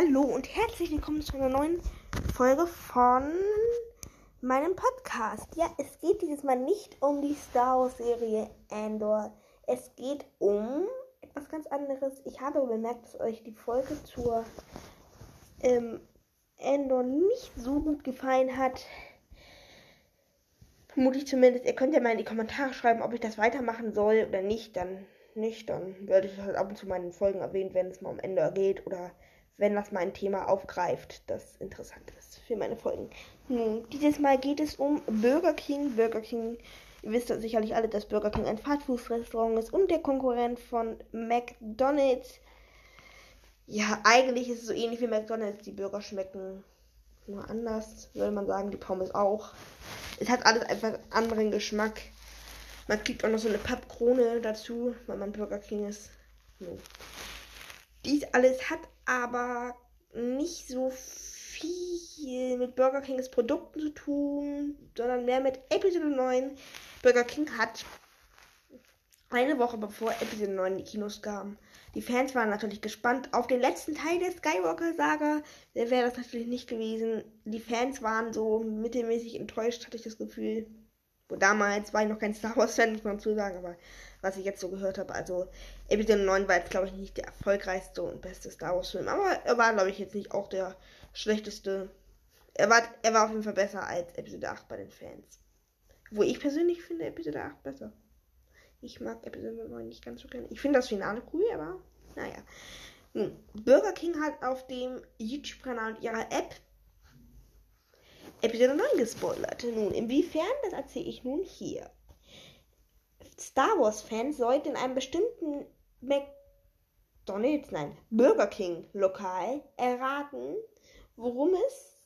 Hallo und herzlich willkommen zu einer neuen Folge von meinem Podcast. Ja, es geht dieses Mal nicht um die Star Wars Serie Andor. Es geht um etwas ganz anderes. Ich habe bemerkt, dass euch die Folge zur ähm, Andor nicht so gut gefallen hat. Vermutlich zumindest. Ihr könnt ja mal in die Kommentare schreiben, ob ich das weitermachen soll oder nicht. Dann nicht. Dann werde ich halt ab und zu meinen Folgen erwähnen, wenn es mal um Endor geht oder wenn das mein Thema aufgreift, das interessant ist für meine Folgen. Nun, dieses Mal geht es um Burger King. Burger King, ihr wisst sicherlich alle, dass Burger King ein Fastfood-Restaurant ist und der Konkurrent von McDonald's. Ja, eigentlich ist es so ähnlich wie McDonald's. Die Burger schmecken nur anders, würde man sagen. Die Pommes auch. Es hat alles einfach anderen Geschmack. Man kriegt auch noch so eine Pappkrone dazu, weil man Burger King ist. No. Dies alles hat aber nicht so viel mit Burger Kings Produkten zu tun, sondern mehr mit Episode 9. Burger King hat eine Woche bevor Episode 9 in die Kinos kam. Die Fans waren natürlich gespannt auf den letzten Teil der Skywalker-Saga. Wäre das natürlich nicht gewesen. Die Fans waren so mittelmäßig enttäuscht, hatte ich das Gefühl. Wo damals war ich noch kein Star Wars-Fan, muss man dazu sagen, aber was ich jetzt so gehört habe. Also Episode 9 war jetzt, glaube ich, nicht der erfolgreichste und beste Star Wars-Film. Aber er war, glaube ich, jetzt nicht auch der schlechteste. Er war, er war auf jeden Fall besser als Episode 8 bei den Fans. Wo ich persönlich finde Episode 8 besser. Ich mag Episode 9 nicht ganz so gerne. Ich finde das Finale cool, aber naja. Nun, Burger King hat auf dem YouTube-Kanal und ihrer App Episode 9 gespoilert. Nun, inwiefern, das erzähle ich nun hier. Star Wars-Fans sollten in einem bestimmten McDonalds, nein, Burger King-Lokal erraten, worum es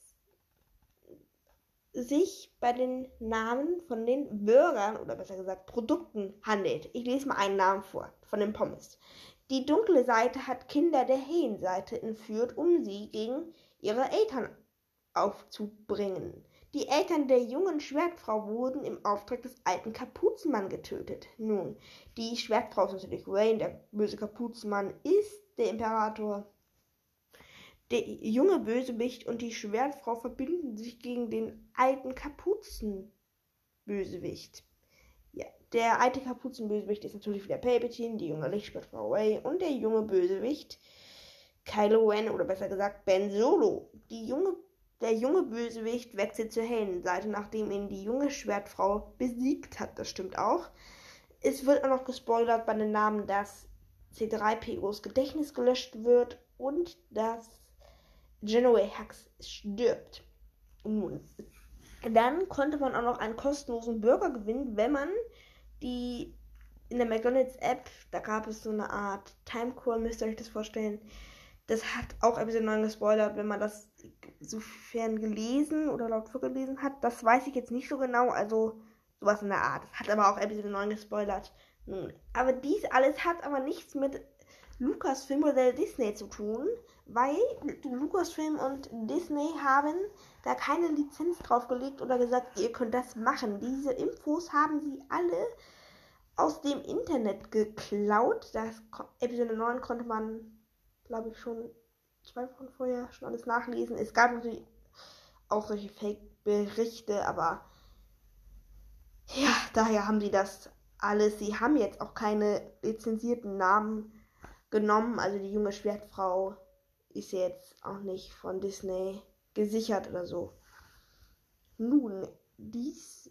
sich bei den Namen von den Burgern oder besser gesagt Produkten handelt. Ich lese mal einen Namen vor von den Pommes. Die dunkle Seite hat Kinder der hellen entführt, um sie gegen ihre Eltern aufzubringen. Die Eltern der jungen Schwertfrau wurden im Auftrag des alten Kapuzenmann getötet. Nun, die Schwertfrau ist natürlich Wayne, der böse Kapuzenmann ist der Imperator. Der junge Bösewicht und die Schwertfrau verbinden sich gegen den alten Kapuzenbösewicht. Ja, der alte Kapuzenbösewicht ist natürlich wieder Palpatine, die junge Lichtschwertfrau Ray und der junge Bösewicht Kylo Ren oder besser gesagt Ben Solo. Die junge der junge Bösewicht wechselt zur hellen Seite, nachdem ihn die junge Schwertfrau besiegt hat. Das stimmt auch. Es wird auch noch gespoilert bei den Namen, dass C3POs Gedächtnis gelöscht wird und dass Genoa Hux stirbt. Nun, dann konnte man auch noch einen kostenlosen Burger gewinnen, wenn man die in der McDonald's App, da gab es so eine Art Timecode, müsst ihr euch das vorstellen. Das hat auch Episode 9 gespoilert, wenn man das sofern gelesen oder laut vorgelesen hat. Das weiß ich jetzt nicht so genau, also sowas in der Art. Hat aber auch Episode 9 gespoilert. Nun, aber dies alles hat aber nichts mit Lucasfilm oder Disney zu tun, weil Lucasfilm und Disney haben da keine Lizenz draufgelegt oder gesagt, ihr könnt das machen. Diese Infos haben sie alle aus dem Internet geklaut. Das Episode 9 konnte man, glaube ich, schon zwei Wochen vorher schon alles nachlesen. Es gab natürlich auch solche Fake-Berichte, aber ja, daher haben sie das alles. Sie haben jetzt auch keine lizenzierten Namen genommen. Also die junge Schwertfrau ist jetzt auch nicht von Disney gesichert oder so. Nun, dies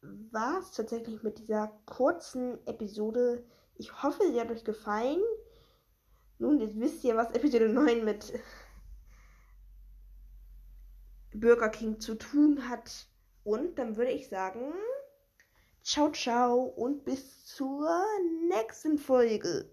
war es tatsächlich mit dieser kurzen Episode. Ich hoffe, sie hat euch gefallen. Nun, jetzt wisst ihr, was Episode 9 mit Burger King zu tun hat. Und dann würde ich sagen, ciao, ciao und bis zur nächsten Folge.